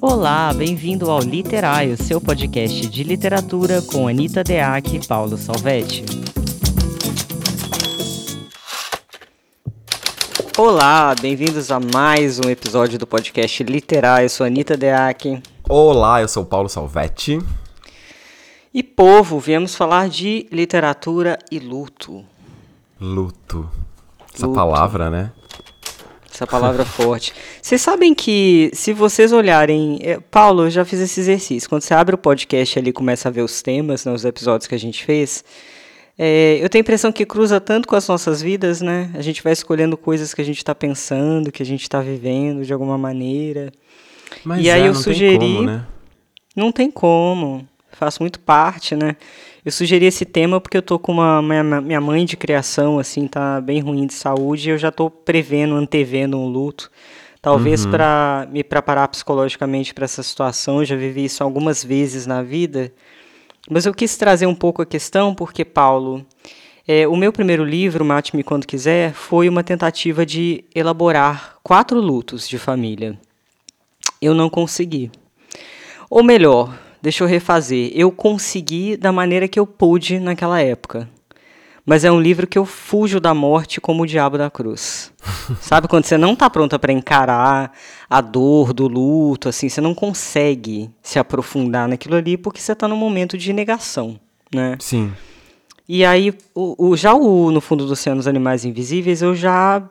Olá, bem-vindo ao Literário, seu podcast de literatura com Anita Deac e Paulo Salvetti. Olá, bem-vindos a mais um episódio do podcast Literário. Eu sou Anita Deac. Olá, eu sou Paulo Salvetti. E povo, viemos falar de literatura e luto. Luto. Essa Luto. palavra, né? Essa palavra forte. Vocês sabem que se vocês olharem. é, Paulo, eu já fiz esse exercício. Quando você abre o podcast ali e começa a ver os temas, né, os episódios que a gente fez, é, eu tenho a impressão que cruza tanto com as nossas vidas, né? A gente vai escolhendo coisas que a gente está pensando, que a gente está vivendo de alguma maneira. Mas E aí é, eu não sugeri- Tem como, né? Não tem como. Faço muito parte, né? Eu sugeri esse tema porque eu tô com uma minha, minha mãe de criação assim tá bem ruim de saúde, e eu já tô prevendo, antevendo um luto. Talvez Uhum. para me preparar psicologicamente para essa situação, eu já vivi isso algumas vezes na vida. Mas eu quis trazer um pouco a questão porque Paulo, é, o meu primeiro livro, Mate-me Quando Quiser, foi uma tentativa de elaborar quatro lutos de família. Eu não consegui. Ou melhor, deixa eu refazer. Eu consegui da maneira que eu pude naquela época. Mas é um livro que eu fujo da morte como o diabo da cruz. Sabe quando você não está pronta para encarar a dor do luto, assim, você não consegue se aprofundar naquilo ali porque você está num momento de negação, né? Sim. E aí, o, o- já o No Fundo do Oceano, Os Animais Invisíveis, eu já,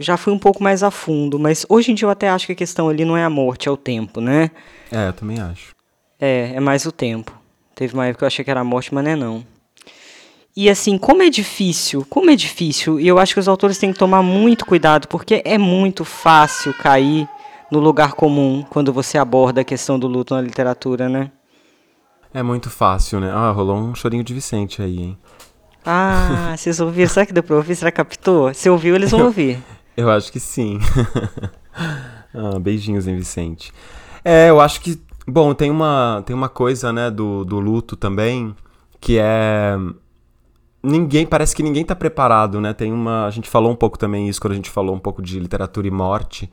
já fui um pouco mais a fundo. Mas hoje em dia eu até acho que a questão ali não é a morte, é o tempo, né? É, eu também acho. É, é mais o tempo. Teve uma época que eu achei que era a morte, mas não é não. E assim, como é difícil, como é difícil, e eu acho que os autores têm que tomar muito cuidado, porque é muito fácil cair no lugar comum quando você aborda a questão do luto na literatura, né? É muito fácil, né? Ah, rolou um chorinho de Vicente aí, hein? Ah, vocês ouviram? Será que deu pra ouvir? Será que captou? Se ouviu, eles vão ouvir. Eu acho que sim. ah, beijinhos em Vicente. É, eu acho que. Bom, tem uma, tem uma coisa, né, do, do luto também, que é. Ninguém, parece que ninguém tá preparado, né? Tem uma. A gente falou um pouco também isso quando a gente falou um pouco de literatura e morte,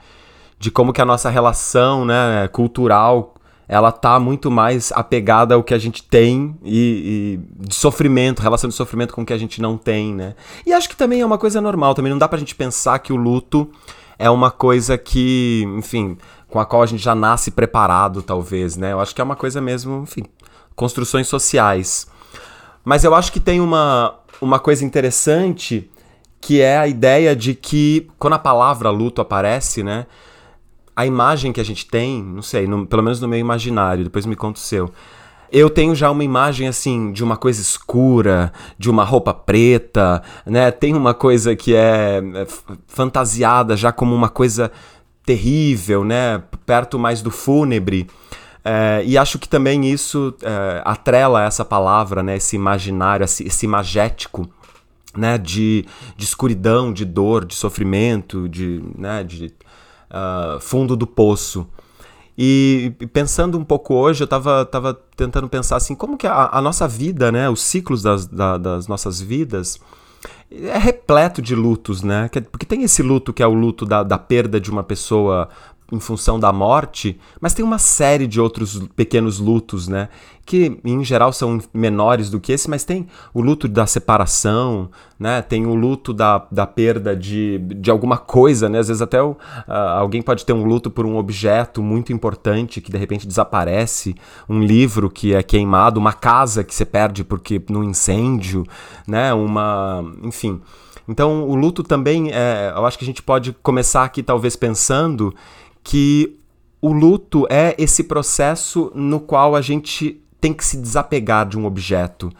de como que a nossa relação, né, cultural, ela tá muito mais apegada ao que a gente tem e, e de sofrimento, relação de sofrimento com o que a gente não tem, né? E acho que também é uma coisa normal, também não dá pra gente pensar que o luto é uma coisa que, enfim, com a qual a gente já nasce preparado, talvez, né? Eu acho que é uma coisa mesmo, enfim, construções sociais. Mas eu acho que tem uma, uma coisa interessante que é a ideia de que quando a palavra luto aparece, né? A imagem que a gente tem, não sei, no- pelo menos no meu imaginário, depois me conta o seu. Eu tenho já uma imagem assim de uma coisa escura, de uma roupa preta, né? Tem uma coisa que é é, fantasiada já como uma coisa terrível, né? Perto mais do fúnebre. É, e acho que também isso é, atrela essa palavra, né? Esse imaginário, esse, esse imagético, né? De, de escuridão, de dor, de sofrimento, de, né? de ah, fundo do poço. E pensando um pouco hoje, eu tava, tava tentando pensar assim, como que a, a nossa vida, né? Os ciclos das, da- das nossas vidas é repleto de lutos, né? Que- Porque tem esse luto que é o luto da, da perda de uma pessoa em função da morte, mas tem uma série de outros pequenos lutos, né? Que em geral são menores do que esse, mas tem o luto da separação, né? Tem o luto da, da perda de, de alguma coisa, né? Às vezes até o- ah, alguém pode ter um luto por um objeto muito importante que de repente desaparece, um livro que é queimado, uma casa que você perde porque num incêndio, né? Uma, enfim. Então, o luto também, é, eu acho que a gente pode começar aqui talvez pensando que o luto é esse processo no qual a gente tem que se desapegar de um objeto,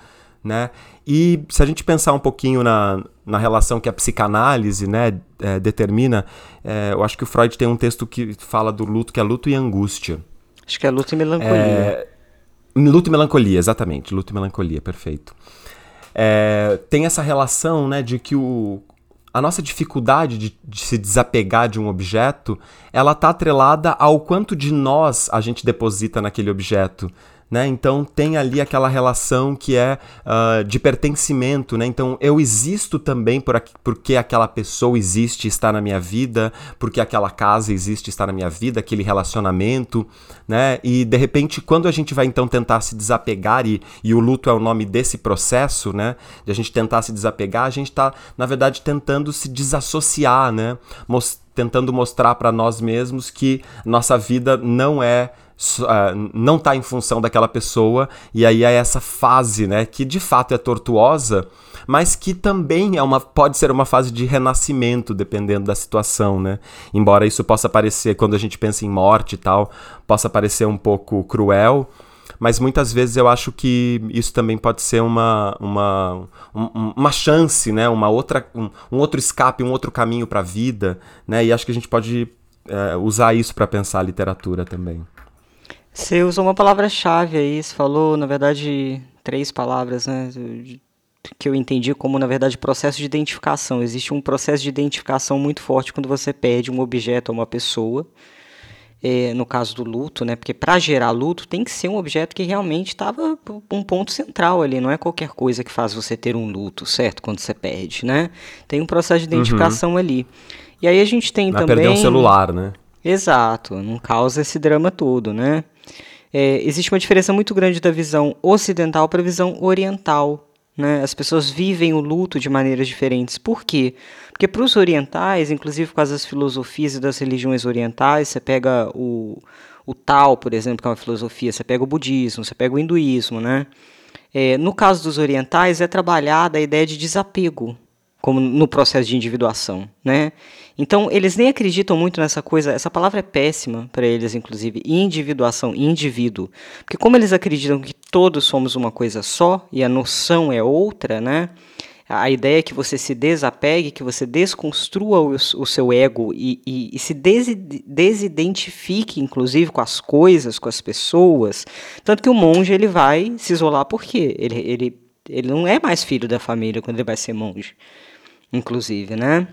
né? E se a gente pensar um pouquinho na, na relação que a psicanálise, né, é, determina, é, eu acho que o Freud tem um texto que fala do luto, que é luto e angústia. Acho que é luto e melancolia. É, luto e melancolia, exatamente. Luto e melancolia, perfeito. É, tem essa relação, né, de que o, a nossa dificuldade de, de se desapegar de um objeto, ela tá atrelada ao quanto de nós a gente deposita naquele objeto, né? Então tem ali aquela relação que é uh, de pertencimento, né? Então eu existo também por aqui, porque aquela pessoa existe, está na minha vida, porque aquela casa existe, está na minha vida, aquele relacionamento, né? E de repente quando a gente vai então tentar se desapegar e, e o luto é o nome desse processo, né? De a gente tentar se desapegar, a gente está na verdade tentando se desassociar, né? Most tentando mostrar para nós mesmos que nossa vida não é uh, não está em função daquela pessoa, e aí é essa fase, né, que de fato é tortuosa, mas que também é uma, pode ser uma fase de renascimento, dependendo da situação, né? Embora isso possa parecer, quando a gente pensa em morte e tal, possa parecer um pouco cruel, mas muitas vezes eu acho que isso também pode ser uma, uma, um, uma chance, né? uma outra, um, um, outro escape, um outro caminho para a vida, né? e acho que a gente pode é, usar isso para pensar a literatura também. Você usou uma palavra-chave aí, você falou, na verdade, três palavras, né? Que eu entendi como, na verdade, processo de identificação. Existe um processo de identificação muito forte quando você perde um objeto ou uma pessoa. É, no caso do luto, né? Porque para gerar luto tem que ser um objeto que realmente estava um ponto central ali, não é qualquer coisa que faz você ter um luto, certo? Quando você perde, né? Tem um processo de identificação uhum. ali. E aí a gente tem também. perder um celular, né? Exato, não causa esse drama todo, né? É, existe uma diferença muito grande da visão ocidental para a visão oriental. Né? As pessoas vivem o luto de maneiras diferentes. Por quê? Porque para os orientais, inclusive por causa das filosofias e das religiões orientais, você pega o, o Tao, por exemplo, que é uma filosofia, você pega o budismo, você pega o hinduísmo, né? É, no caso dos orientais, é trabalhada a ideia de desapego como no processo de individuação, né? Então, eles nem acreditam muito nessa coisa, essa palavra é péssima para eles, inclusive, individuação, indivíduo. Porque como eles acreditam que todos somos uma coisa só e a noção é outra, né? A ideia é que você se desapegue, que você desconstrua o, o seu ego e, e, e se des, desidentifique, inclusive, com as coisas, com as pessoas. Tanto que o monge ele vai se isolar porque ele, ele, ele não é mais filho da família quando ele vai ser monge inclusive, né?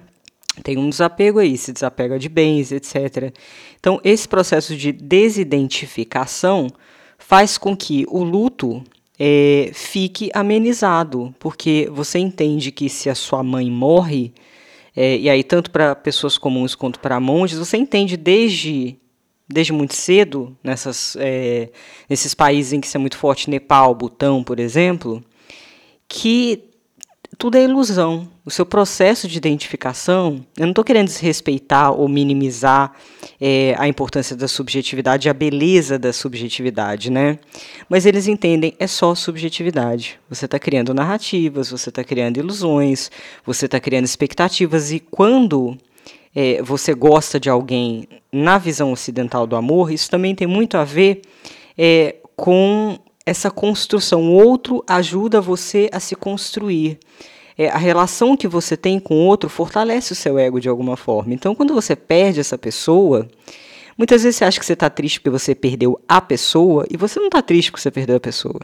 Tem um desapego aí, se desapega de bens, etc. Então, esse processo de desidentificação faz com que o luto é, fique amenizado, porque você entende que se a sua mãe morre, é, e aí tanto para pessoas comuns quanto para monges, você entende desde desde muito cedo nessas é, nesses países em que isso é muito forte, Nepal, Butão, por exemplo, que tudo é ilusão. O seu processo de identificação, eu não estou querendo desrespeitar ou minimizar é, a importância da subjetividade, a beleza da subjetividade, né? Mas eles entendem é só subjetividade. Você está criando narrativas, você está criando ilusões, você está criando expectativas e quando é, você gosta de alguém na visão ocidental do amor, isso também tem muito a ver é, com essa construção. O outro ajuda você a se construir. É, a relação que você tem com o outro fortalece o seu ego de alguma forma. Então, quando você perde essa pessoa, muitas vezes você acha que você está triste porque você perdeu a pessoa, e você não está triste porque você perdeu a pessoa.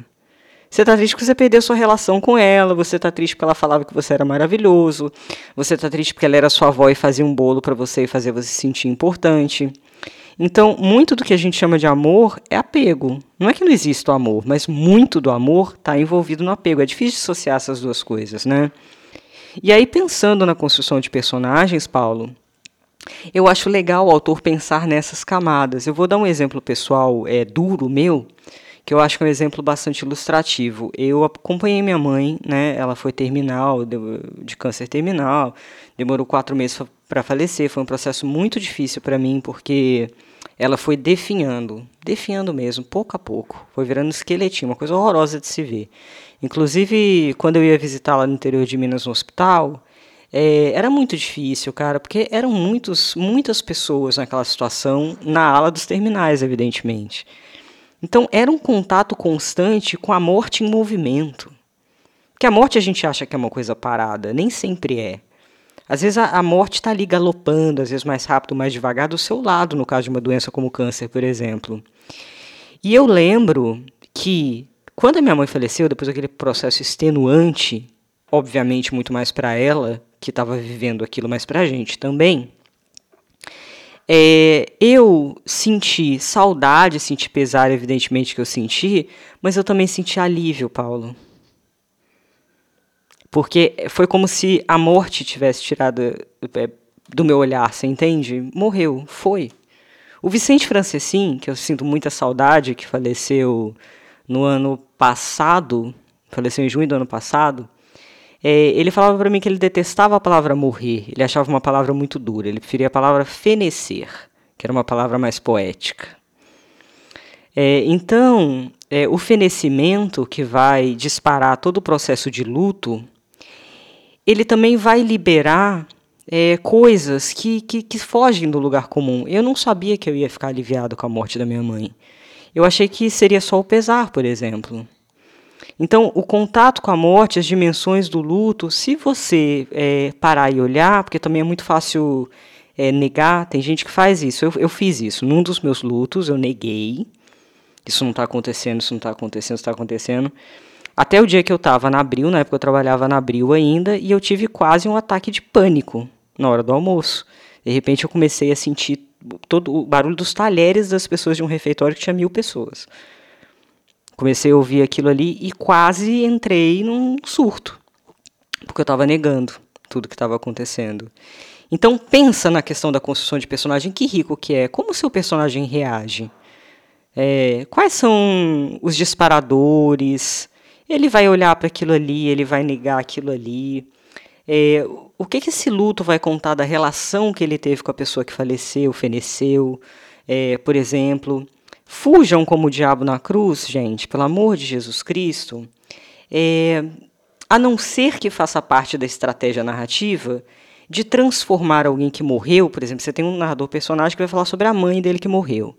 Você está triste porque você perdeu sua relação com ela, você está triste porque ela falava que você era maravilhoso, você está triste porque ela era sua avó e fazia um bolo para você e fazia você se sentir importante. Então, muito do que a gente chama de amor é apego. Não é que não exista o amor, mas muito do amor está envolvido no apego. É difícil dissociar essas duas coisas, né? E aí, pensando na construção de personagens, Paulo, eu acho legal o autor pensar nessas camadas. Eu vou dar um exemplo pessoal é, duro meu, que eu acho que é um exemplo bastante ilustrativo. Eu acompanhei minha mãe, né? Ela foi terminal, de, de câncer terminal, demorou quatro meses para falecer. Foi um processo muito difícil para mim, porque ela foi definhando, definhando mesmo, pouco a pouco. Foi virando um esqueletinho, uma coisa horrorosa de se ver. Inclusive, quando eu ia visitá-la no interior de Minas no hospital, é, era muito difícil, cara, porque eram muitos, muitas pessoas naquela situação, na ala dos terminais, evidentemente. Então, era um contato constante com a morte em movimento. Porque a morte a gente acha que é uma coisa parada, nem sempre é. Às vezes a, a morte está ali galopando, às vezes mais rápido, mais devagar, do seu lado, no caso de uma doença como câncer, por exemplo. E eu lembro que quando a minha mãe faleceu, depois daquele processo extenuante, obviamente muito mais para ela, que estava vivendo aquilo, mas para a gente também, é, eu senti saudade, senti pesar, evidentemente que eu senti, mas eu também senti alívio, Paulo. Porque foi como se a morte tivesse tirado é, do meu olhar, você entende? Morreu, foi. O Vicente Francescin, que eu sinto muita saudade, que faleceu no ano passado, faleceu em junho do ano passado, é, ele falava para mim que ele detestava a palavra morrer, ele achava uma palavra muito dura, ele preferia a palavra fenecer, que era uma palavra mais poética. É, então, é, o fenecimento, que vai disparar todo o processo de luto, ele também vai liberar é, coisas que, que, que fogem do lugar comum. Eu não sabia que eu ia ficar aliviado com a morte da minha mãe. Eu achei que seria só o pesar, por exemplo. Então, o contato com a morte, as dimensões do luto, se você é, parar e olhar, porque também é muito fácil é, negar, tem gente que faz isso. Eu, eu fiz isso. Num dos meus lutos, eu neguei. Isso não está acontecendo, isso não está acontecendo, isso está acontecendo. Até o dia que eu estava na Abril, na época eu trabalhava na Abril ainda, e eu tive quase um ataque de pânico na hora do almoço. De repente eu comecei a sentir todo o barulho dos talheres das pessoas de um refeitório que tinha mil pessoas. Comecei a ouvir aquilo ali e quase entrei num surto, porque eu estava negando tudo que estava acontecendo. Então pensa na questão da construção de personagem, que rico que é, como o seu personagem reage, é, quais são os disparadores, ele vai olhar para aquilo ali, ele vai negar aquilo ali, é, o que, que esse luto vai contar da relação que ele teve com a pessoa que faleceu, feneceu, é, por exemplo, Fujam como o diabo na cruz, gente, pelo amor de Jesus Cristo. É, a não ser que faça parte da estratégia narrativa de transformar alguém que morreu, por exemplo, você tem um narrador personagem que vai falar sobre a mãe dele que morreu.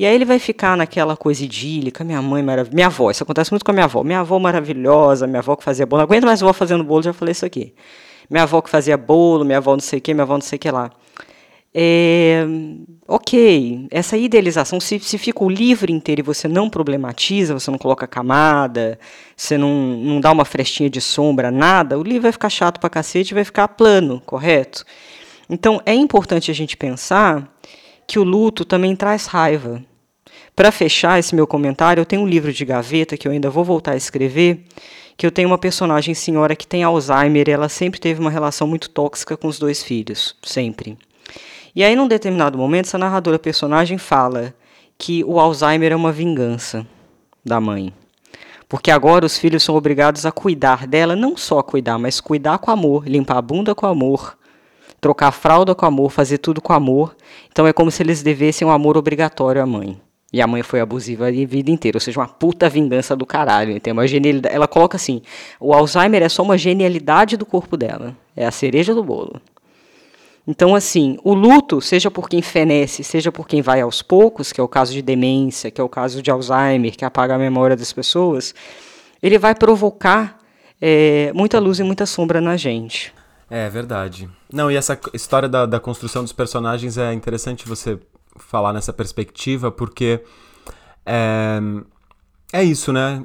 E aí ele vai ficar naquela coisa idílica, minha mãe maravilhosa, minha avó, isso acontece muito com a minha avó, minha avó maravilhosa, minha avó que fazia bolo, não aguento mais avó fazendo bolo, já falei isso aqui. Minha avó que fazia bolo, minha avó não sei o que, minha avó não sei o que lá. É, ok, essa idealização, se, se fica o livro inteiro e você não problematiza, você não coloca camada, você não, não dá uma frestinha de sombra, nada, o livro vai ficar chato pra cacete e vai ficar plano, correto? Então é importante a gente pensar que o luto também traz raiva. Para fechar esse meu comentário, eu tenho um livro de gaveta que eu ainda vou voltar a escrever, que eu tenho uma personagem senhora que tem Alzheimer e ela sempre teve uma relação muito tóxica com os dois filhos, sempre. E aí, num determinado momento, essa narradora personagem fala que o Alzheimer é uma vingança da mãe. Porque agora os filhos são obrigados a cuidar dela, não só cuidar, mas cuidar com amor, limpar a bunda com amor, trocar a fralda com amor, fazer tudo com amor. Então é como se eles devessem um amor obrigatório à mãe. E a mãe foi abusiva a vida inteira, ou seja, uma puta vingança do caralho. Tem uma genialidade. Ela coloca assim: o Alzheimer é só uma genialidade do corpo dela. É a cereja do bolo. Então, assim, o luto, seja por quem fenece, seja por quem vai aos poucos, que é o caso de demência, que é o caso de Alzheimer, que apaga a memória das pessoas, ele vai provocar é, muita luz e muita sombra na gente. É verdade. Não, e essa história da, da construção dos personagens é interessante você falar nessa perspectiva, porque é, é isso, né?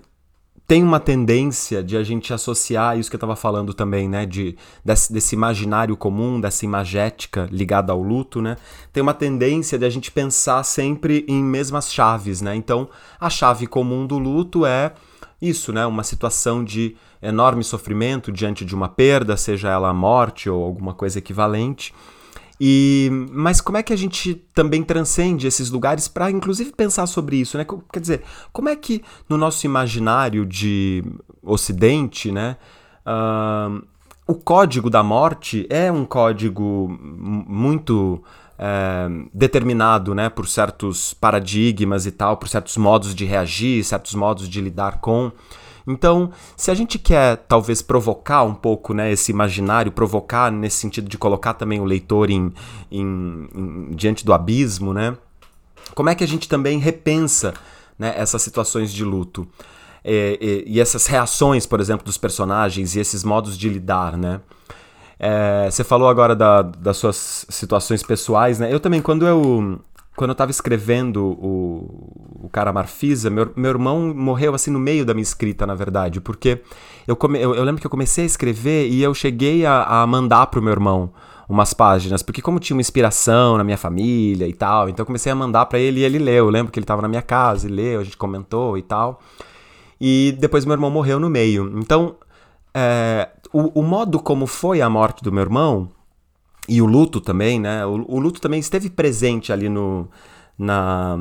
tem uma tendência de a gente associar isso que eu estava falando também, né? De, desse, desse, imaginário comum, dessa imagética ligada ao luto, né? Tem uma tendência de a gente pensar sempre em mesmas chaves, né? Então, a chave comum do luto é isso, né? Uma situação de enorme sofrimento diante de uma perda, seja ela a morte ou alguma coisa equivalente. E, mas como é que a gente também transcende esses lugares para, inclusive, pensar sobre isso, né? Quer dizer, como é que no nosso imaginário de Ocidente, né, uh, o código da morte é um código muito é, determinado, né, por certos paradigmas e tal, por certos modos de reagir, certos modos de lidar com. Então, se a gente quer talvez provocar um pouco né, esse imaginário, provocar nesse sentido de colocar também o leitor em, em, em diante do abismo, né? Como é que a gente também repensa né, essas situações de luto? É, e, e, essas reações, por exemplo, dos personagens e esses modos de lidar, né? É, você falou agora da, das suas situações pessoais, né? Eu também, quando eu quando eu estava escrevendo o, o Cara Marfisa, meu, meu irmão morreu assim no meio da minha escrita, na verdade, porque eu, come, eu, eu lembro que eu comecei a escrever e eu cheguei a, a mandar pro meu irmão umas páginas, porque como tinha uma inspiração na minha família e tal, então eu comecei a mandar para ele e ele leu. Eu lembro que ele estava na minha casa e leu, a gente comentou e tal. E depois meu irmão morreu no meio. Então, é, o, o, modo como foi a morte do meu irmão e o luto também, né? O, o luto também esteve presente ali no, na,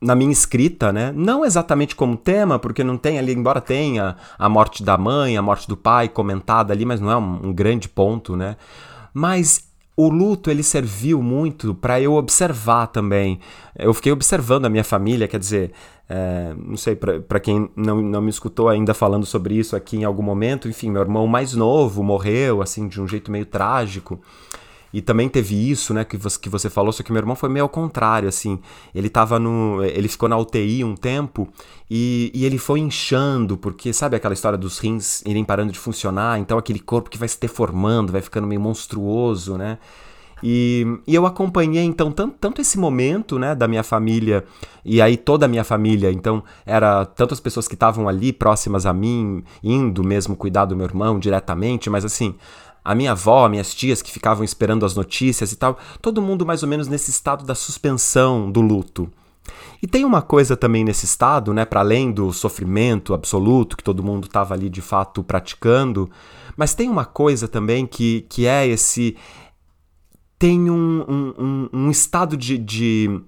na minha escrita, né? Não exatamente como tema, porque não tem ali, embora tenha a morte da mãe, a morte do pai comentada ali, mas não é um, um grande ponto, né? Mas o luto ele serviu muito para eu observar também. Eu fiquei observando a minha família, quer dizer, é, não sei, para quem não, não me escutou ainda falando sobre isso aqui em algum momento, enfim, meu irmão mais novo morreu, assim, de um jeito meio trágico. E também teve isso, né, que você, que você falou, só que meu irmão foi meio ao contrário, assim. Ele tava no. Ele ficou na UTI um tempo e, e ele foi inchando, porque sabe aquela história dos rins irem parando de funcionar, então aquele corpo que vai se deformando, vai ficando meio monstruoso, né? E, e, eu acompanhei então tanto, tanto, esse momento né, da minha família e aí toda a minha família. Então era tanto as pessoas que estavam ali próximas a mim, indo mesmo cuidar do meu irmão diretamente, mas assim a minha avó, minhas tias que ficavam esperando as notícias e tal, todo mundo mais ou menos nesse estado da suspensão do luto. E tem uma coisa também nesse estado, né, para além do sofrimento absoluto que todo mundo estava ali de fato praticando, mas tem uma coisa também que, que é esse. Tem um, um, um, estado de, de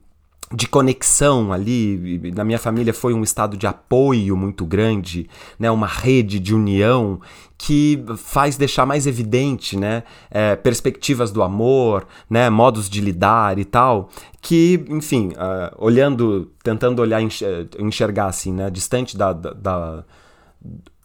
de conexão ali, na minha família foi um estado de apoio muito grande, né, uma rede de união que faz deixar mais evidente, né, é, perspectivas do amor, né, modos de lidar e tal, que, enfim, uh, olhando, tentando olhar, enxergar assim, né, distante da, da, da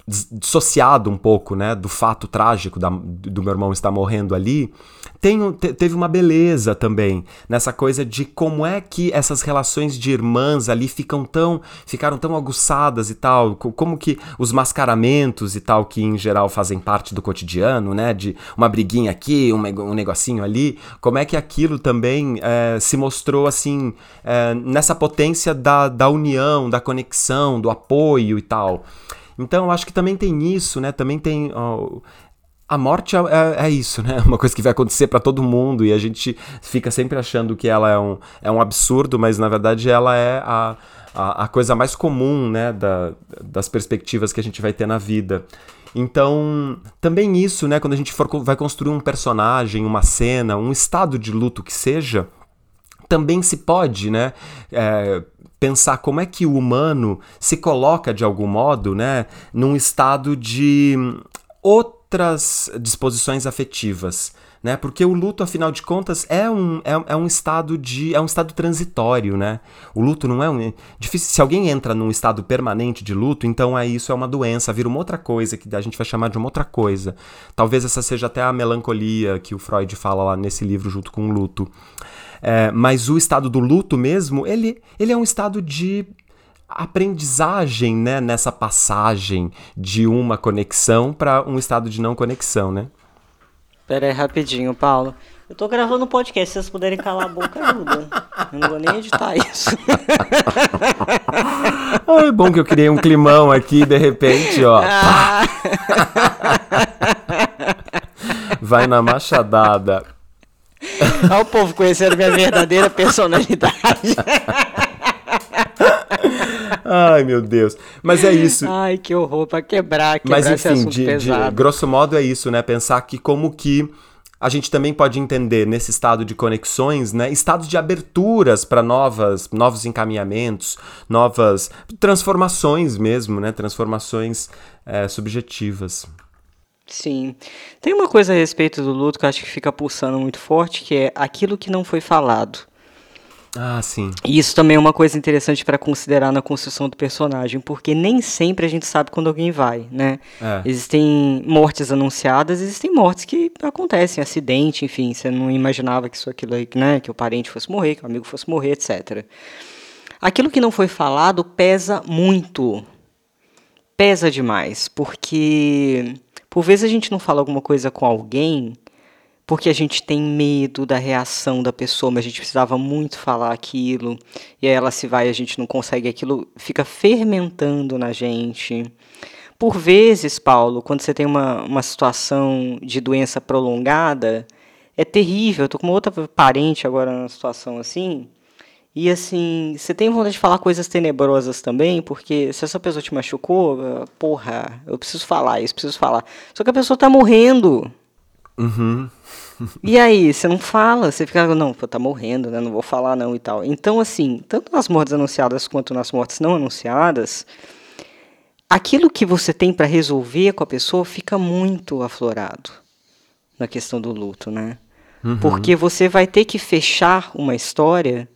dissociado um pouco, né, do fato trágico da, do meu irmão estar morrendo ali, tem, te, teve uma beleza também nessa coisa de como é que essas relações de irmãs ali ficam tão, ficaram tão aguçadas e tal, como que os mascaramentos e tal que em geral fazem parte do cotidiano, né, de uma briguinha aqui, um, um negocinho ali, como é que aquilo também é, se mostrou assim é, nessa potência da, da união, da conexão, do apoio e tal. Então eu acho que também tem isso, né? Também tem. A morte é, é, é, isso, né? Uma coisa que vai acontecer para todo mundo e a gente fica sempre achando que ela é um, é um absurdo, mas na verdade ela é a, a, a coisa mais comum, né? Da, das perspectivas que a gente vai ter na vida. Então, também isso, né? Quando a gente for, vai construir um personagem, uma cena, um estado de luto que seja, também se pode, né? É, pensar como é que o humano se coloca de algum modo, né, num estado de outras disposições afetivas, né? Porque o luto, afinal de contas, é um, é, é, um estado de é um estado transitório, né? O luto não é um difícil. Se alguém entra num estado permanente de luto, então aí isso é uma doença, vira uma outra coisa que a gente vai chamar de uma outra coisa. Talvez essa seja até a melancolia que o Freud fala lá nesse livro junto com o luto. É, mas o estado do luto mesmo, ele, ele é um estado de aprendizagem, né, nessa passagem de uma conexão para um estado de não conexão, né? Pera aí, rapidinho, Paulo. Eu tô gravando um podcast, se vocês puderem calar a boca, ajuda. Eu não vou nem editar isso. é bom que eu criei um climão aqui, de repente, ó. Ah. Vai na machadada. Olha o povo conhecendo minha verdadeira personalidade. Ai, meu Deus. Mas é isso. Ai, que horror, pra quebrar, quebrar Mas enfim, de, de, grosso modo é isso, né? Pensar que como que a gente também pode entender nesse estado de conexões, né, estados de aberturas para novas, novos encaminhamentos, novas transformações mesmo, né, transformações é, subjetivas. Sim. Tem uma coisa a respeito do luto que eu acho que fica pulsando muito forte, que é aquilo que não foi falado. Ah, sim. E isso também é uma coisa interessante para considerar na construção do personagem, porque nem sempre a gente sabe quando alguém vai, né? É. Existem mortes anunciadas, existem mortes que acontecem, acidente, enfim, você não imaginava que isso aquilo aí, né, que o parente fosse morrer, que o amigo fosse morrer, etc. Aquilo que não foi falado pesa muito. Pesa demais, porque por vezes a gente não fala alguma coisa com alguém porque a gente tem medo da reação da pessoa, mas a gente precisava muito falar aquilo, e aí ela se vai a gente não consegue, aquilo fica fermentando na gente. Por vezes, Paulo, quando você tem uma, uma situação de doença prolongada, é terrível. Eu tô com uma outra parente agora numa situação assim. E assim, você tem vontade de falar coisas tenebrosas também, porque se essa pessoa te machucou, porra, eu preciso falar isso, preciso falar. Só que a pessoa tá morrendo. Uhum. E aí, você não fala, você fica, não, pô, tá morrendo, né? Não vou falar não e tal. Então, assim, tanto nas mortes anunciadas quanto nas mortes não anunciadas, aquilo que você tem para resolver com a pessoa fica muito aflorado na questão do luto, né? Uhum. Porque você vai ter que fechar uma história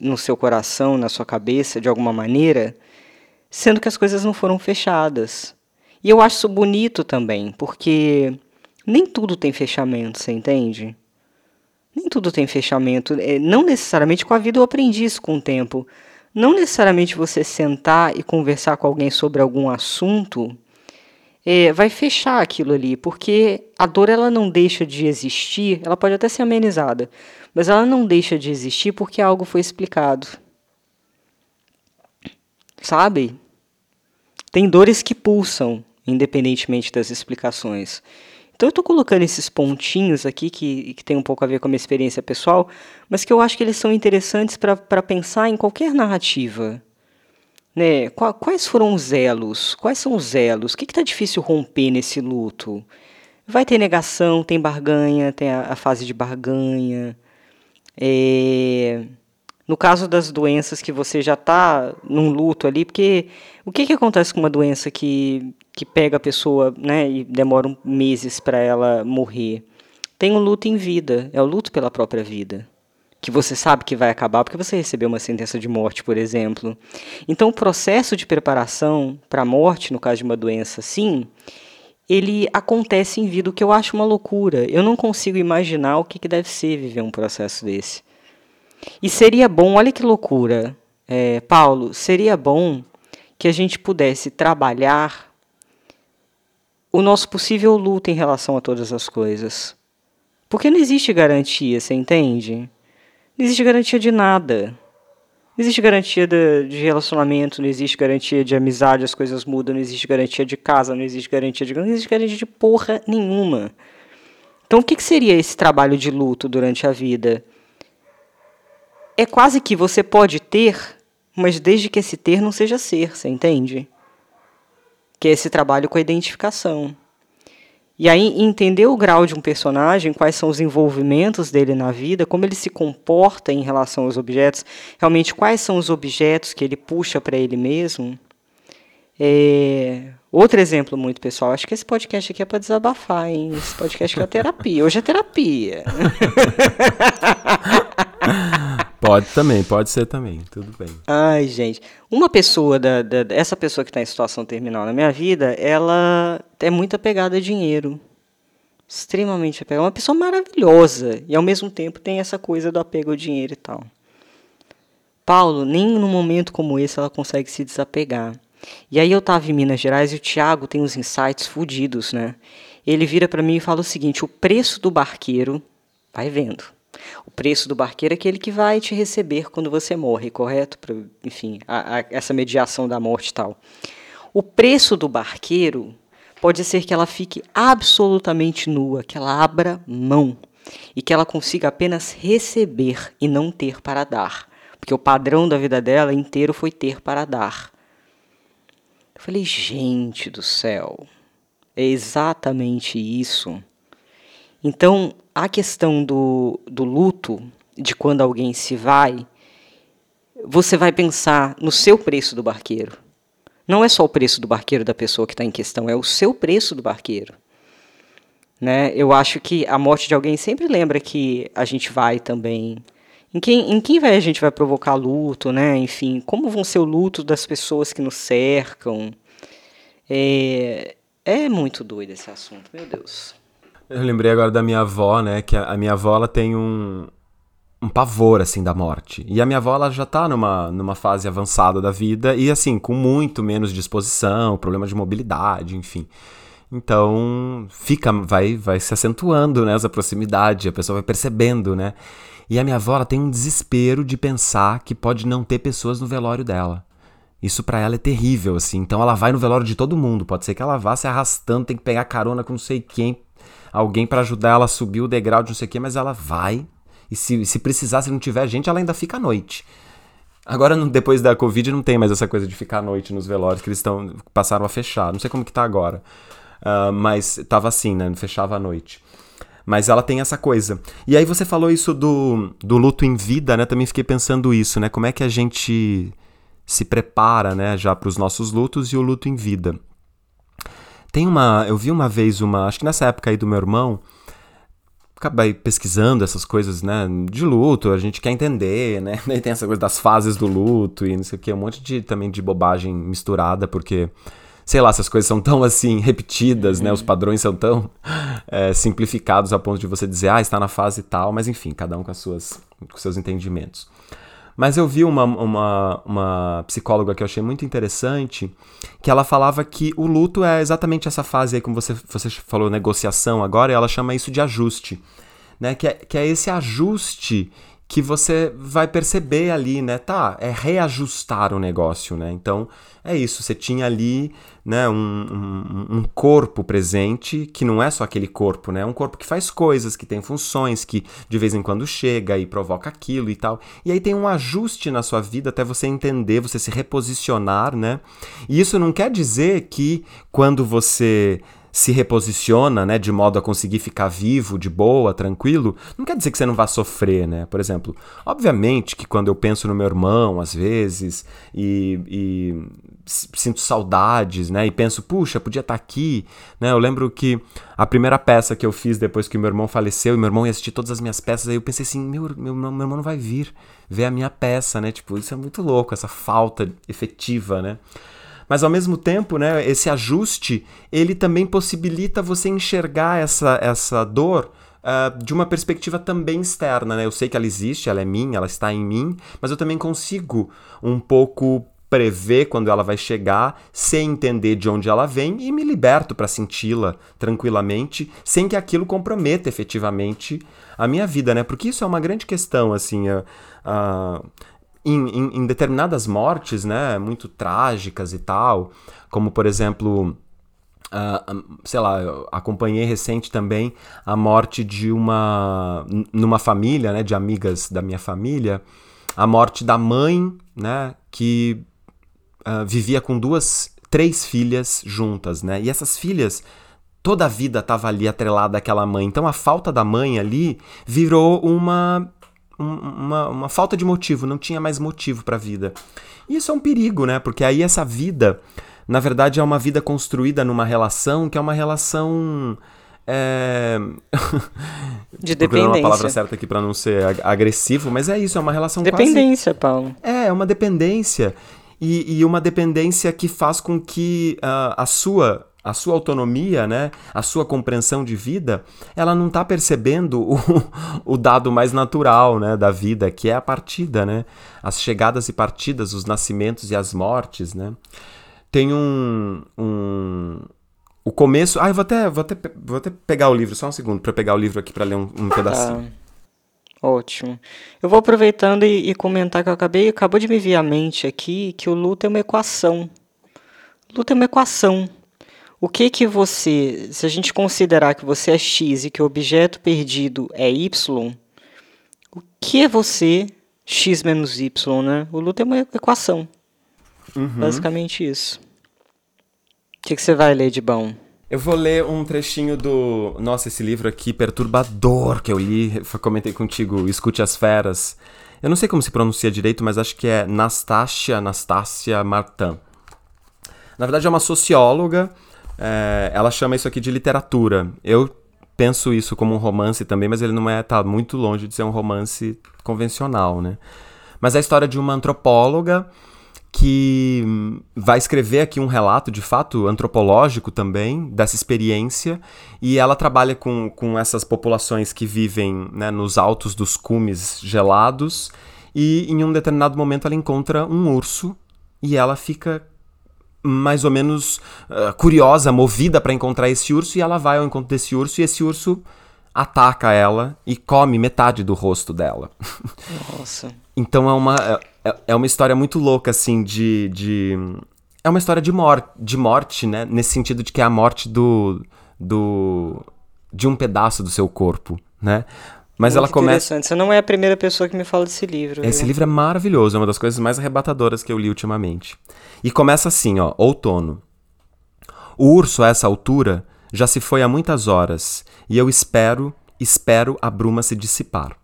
no seu coração, na sua cabeça, de alguma maneira, sendo que as coisas não foram fechadas. E eu acho isso bonito também, porque nem tudo tem fechamento, você entende? Nem tudo tem fechamento. É, não necessariamente com a vida eu aprendi isso com o tempo. Não necessariamente você sentar e conversar com alguém sobre algum assunto é, vai fechar aquilo ali, porque a dor ela não deixa de existir, ela pode até ser amenizada, mas ela não deixa de existir porque algo foi explicado. Sabe? Tem dores que pulsam, independentemente das explicações. Então eu estou colocando esses pontinhos aqui que, que tem um pouco a ver com a minha experiência pessoal, mas que eu acho que eles são interessantes para pensar em qualquer narrativa. Né? Quais foram os elos? Quais são os elos? O que está difícil romper nesse luto? Vai ter negação, tem barganha, tem a, a fase de barganha. É... No caso das doenças que você já está num luto ali, porque o que, que acontece com uma doença que, que pega a pessoa né, e demora meses para ela morrer? Tem um luto em vida, é o luto pela própria vida que você sabe que vai acabar porque você recebeu uma sentença de morte, por exemplo. Então, o processo de preparação para a morte, no caso de uma doença assim, ele acontece em vida, o que eu acho uma loucura. Eu não consigo imaginar o que, que deve ser viver um processo desse. E seria bom, olha que loucura, é, Paulo, seria bom que a gente pudesse trabalhar o nosso possível luto em relação a todas as coisas. Porque não existe garantia, você entende? Não existe garantia de nada. Não existe garantia de, de, relacionamento, não existe garantia de amizade, as coisas mudam, não existe garantia de casa, não existe garantia de. Não existe garantia de porra nenhuma. Então, o que, que seria esse trabalho de luto durante a vida? É quase que você pode ter, mas desde que esse ter não seja ser, você entende? Que é esse trabalho com a identificação. E aí entender o grau de um personagem, quais são os envolvimentos dele na vida, como ele se comporta em relação aos objetos, realmente quais são os objetos que ele puxa para ele mesmo. É... Outro exemplo muito pessoal, acho que esse podcast aqui é para desabafar, hein? Esse podcast aqui é terapia. Hoje é terapia. Pode também, pode ser também, tudo bem. Ai, gente. Uma pessoa, da, da essa pessoa que está em situação terminal na minha vida, ela é muito apegada a dinheiro. Extremamente apegada. Uma pessoa maravilhosa. E ao mesmo tempo tem essa coisa do apego ao dinheiro e tal. Paulo, nem num momento como esse ela consegue se desapegar. E aí eu tava em Minas Gerais e o Thiago tem uns insights fodidos, né? Ele vira para mim e fala o seguinte: o preço do barqueiro, vai vendo, o preço do barqueiro é aquele que vai te receber quando você morre, correto? Enfim, a, a, essa mediação da morte e tal. O preço do barqueiro pode ser que ela fique absolutamente nua, que ela abra mão e que ela consiga apenas receber e não ter para dar. Porque o padrão da vida dela inteiro foi ter para dar. Eu falei, gente do céu, é exatamente isso. Então, a questão do, do luto, de quando alguém se vai, você vai pensar no seu preço do barqueiro. Não é só o preço do barqueiro da pessoa que está em questão, é o seu preço do barqueiro. Né? Eu acho que a morte de alguém sempre lembra que a gente vai também. Em quem, em quem vai a gente vai provocar luto, né? Enfim, como vão ser o luto das pessoas que nos cercam. É, é muito doido esse assunto, meu Deus. Eu lembrei agora da minha avó, né? Que a, minha avó ela tem um, um pavor, assim, da morte. E a minha avó, ela já tá numa, numa fase avançada da vida e, assim, com muito menos disposição, problema de mobilidade, enfim. Então, fica, vai, vai se acentuando, né, essa proximidade, a pessoa vai percebendo, né? E a minha avó, ela tem um desespero de pensar que pode não ter pessoas no velório dela. Isso para ela é terrível, assim. Então ela vai no velório de todo mundo. Pode ser que ela vá se arrastando, tem que pegar carona com não sei quem alguém para ajudar ela a subir o degrau de não sei o quê, mas ela vai. E se, se precisar, se não tiver gente, ela ainda fica à noite. Agora, depois da Covid, não tem mais essa coisa de ficar à noite nos velórios, que eles estão passaram a fechar. Não sei como que tá agora. Uh, mas tava assim, né? Fechava à noite. Mas ela tem essa coisa. E aí você falou isso do, do luto em vida, né? Também fiquei pensando isso, né? Como é que a gente se prepara, né, já para os nossos lutos e o luto em vida. Tem uma, eu vi uma vez uma, acho que nessa época aí do meu irmão, acabei pesquisando essas coisas, né, de luto, a gente quer entender, né, e tem essa coisa das fases do luto e não sei o que, um monte de, também de bobagem misturada, porque, sei lá, essas coisas são tão, assim, repetidas, uhum. né, os uhum. padrões são tão é, simplificados a ponto de você dizer, ah, está na fase tal, mas enfim, cada um com, as suas, com seus entendimentos. Mas eu vi uma, uma, uma psicóloga que eu achei muito interessante, que ela falava que o luto é exatamente essa fase aí, como você, você falou, negociação agora, e ela chama isso de ajuste. Né? Que, é, que é esse ajuste que você vai perceber ali, né? Tá, é reajustar o negócio, né? Então, é isso, você tinha ali né, um, um, um, corpo presente, que não é só aquele corpo, né? É um corpo que faz coisas, que tem funções, que de vez em quando chega e provoca aquilo e tal. E aí tem um ajuste na sua vida até você entender, você se reposicionar, né? E isso não quer dizer que quando você se reposiciona, né, de modo a conseguir ficar vivo, de boa, tranquilo, não quer dizer que você não vá sofrer, né? Por exemplo, obviamente que quando eu penso no meu irmão, às vezes, e, e sinto saudades, né, e penso, puxa, podia estar tá aqui, né? Eu lembro que a primeira peça que eu fiz depois que meu irmão faleceu, e meu irmão ia assistir todas as minhas peças, aí eu pensei assim, meu, meu, meu irmão não vai vir ver a minha peça, né? Tipo, isso é muito louco, essa falta efetiva, né? Mas ao mesmo tempo, né, esse ajuste, ele também possibilita você enxergar essa, essa dor uh, de uma perspectiva também externa, né? Eu sei que ela existe, ela é minha, ela está em mim, mas eu também consigo um pouco prever quando ela vai chegar, sem entender de onde ela vem e me liberto para senti-la tranquilamente, sem que aquilo comprometa efetivamente a minha vida, né? Porque isso é uma grande questão, assim, uh, uh, em, em, em determinadas mortes, né, muito trágicas e tal, como por exemplo, sei lá, eu acompanhei recente também a morte de uma, numa família, né, de amigas da minha família, a morte da mãe, né, que uh, vivia com duas, três filhas juntas, né, e essas filhas toda a vida estava ali atrelada àquela mãe. Então a falta da mãe ali virou uma uma, uma falta de motivo, não tinha mais motivo para a vida. E isso é um perigo, né? Porque aí essa vida, na verdade, é uma vida construída numa relação que é uma relação. É... De dependência. uma palavra certa aqui para não ser agressivo, mas é isso, é uma relação Dependência, quase... Paulo. É, é uma dependência. E, e, uma dependência que faz com que uh, a sua a sua autonomia, né, a sua compreensão de vida, ela não está percebendo o, o dado mais natural, né, da vida, que é a partida, né, as chegadas e partidas, os nascimentos e as mortes, né. Tem um, um o começo, ah, eu vou até, vou até, vou até pegar o livro, só um segundo, para pegar o livro aqui para ler um, um pedacinho. Ótimo. Eu vou aproveitando e, e, comentar que eu acabei, acabou de me vir à mente aqui que o luto é uma equação. Luto é uma equação. O que que você, se a gente considerar que você é x e que o objeto perdido é y, o que é você x menos y, né? O luto é uma equação. Uhum. Basicamente isso. O que, que você vai ler de bom? Eu vou ler um trechinho do. Nossa, esse livro aqui, perturbador, que eu li, comentei contigo, Escute as Feras. Eu não sei como se pronuncia direito, mas acho que é Nastassia, Nastassia Martin. Na verdade, é uma socióloga é, ela chama isso aqui de literatura. Eu penso isso como um romance também, mas ele não é tá muito longe de ser um romance convencional, né? Mas é a história de uma antropóloga que vai escrever aqui um relato, de fato, antropológico também, dessa experiência, e ela trabalha com, com essas populações que vivem né, nos altos dos cumes gelados, e em um determinado momento ela encontra um urso, e ela fica mais ou menos uh, curiosa, movida para encontrar esse urso, e ela vai ao encontro desse urso, e esse urso ataca ela e come metade do rosto dela. Nossa. então é uma, é, é uma história muito louca, assim, de. de é uma história de, mor de morte, né? Nesse sentido de que é a morte do. do de um pedaço do seu corpo, né? Mas Muito ela começa. Interessante. Você não é a primeira pessoa que me fala desse livro. Esse viu? livro é maravilhoso, é uma das coisas mais arrebatadoras que eu li ultimamente. E começa assim, ó, outono. O urso a essa altura já se foi há muitas horas, e eu espero, espero a bruma se dissipar.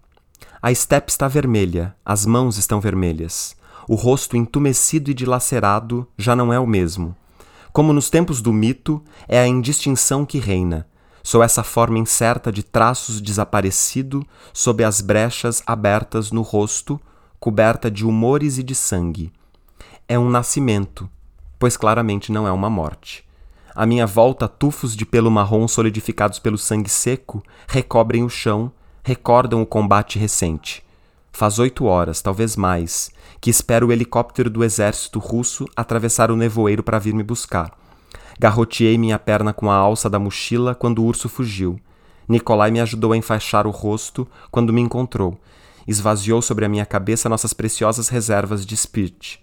A estepe está vermelha, as mãos estão vermelhas. O rosto entumecido e dilacerado já não é o mesmo. Como nos tempos do mito, é a indistinção que reina. Sou essa forma incerta de traços desaparecido sob as brechas abertas no rosto, coberta de humores e de sangue. É um nascimento, pois claramente não é uma morte. À minha volta, tufos de pelo marrom solidificados pelo sangue seco recobrem o chão, recordam o combate recente. Faz oito horas, talvez mais, que espero o helicóptero do exército russo atravessar o nevoeiro para vir me buscar. Garroteei minha perna com a alça da mochila quando o urso fugiu. Nikolai me ajudou a enfaixar o rosto quando me encontrou. Esvaziou sobre a minha cabeça nossas preciosas reservas de spirit,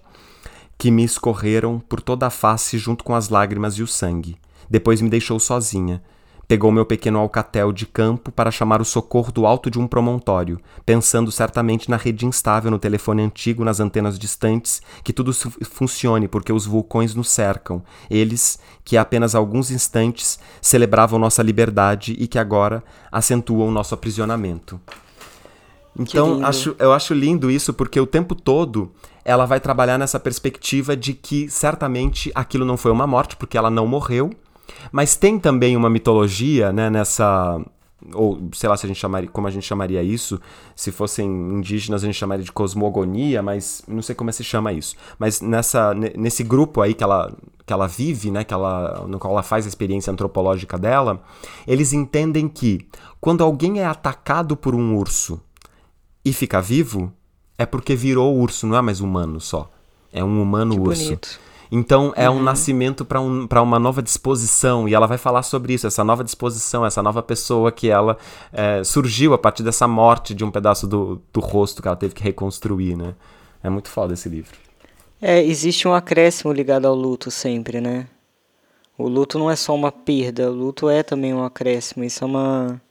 que me escorreram por toda a face junto com as lágrimas e o sangue. Depois me deixou sozinha, Pegou meu pequeno alcatel de campo para chamar o socorro do alto de um promontório, pensando certamente na rede instável no telefone antigo, nas antenas distantes, que tudo funcione porque os vulcões nos cercam, eles que há apenas alguns instantes celebravam nossa liberdade e que agora acentuam nosso aprisionamento. Então, acho, eu acho lindo isso porque o tempo todo ela vai trabalhar nessa perspectiva de que certamente aquilo não foi uma morte, porque ela não morreu, mas tem também uma mitologia, né, nessa ou sei lá se a gente chamaria, como a gente chamaria isso, se fossem indígenas a gente chamaria de cosmogonia, mas não sei como é se chama isso. Mas nessa nesse grupo aí que ela que ela vive, né, que ela no qual ela faz a experiência antropológica dela, eles entendem que quando alguém é atacado por um urso e fica vivo, é porque virou urso, não é mais humano só. É um humano que urso. Bonito. Então é uhum. um nascimento para um, uma nova disposição, e ela vai falar sobre isso, essa nova disposição, essa nova pessoa que ela é, surgiu a partir dessa morte de um pedaço do, do rosto que ela teve que reconstruir, né? É muito foda esse livro. É, existe um acréscimo ligado ao luto sempre, né? O luto não é só uma perda, o luto é também um acréscimo, isso é uma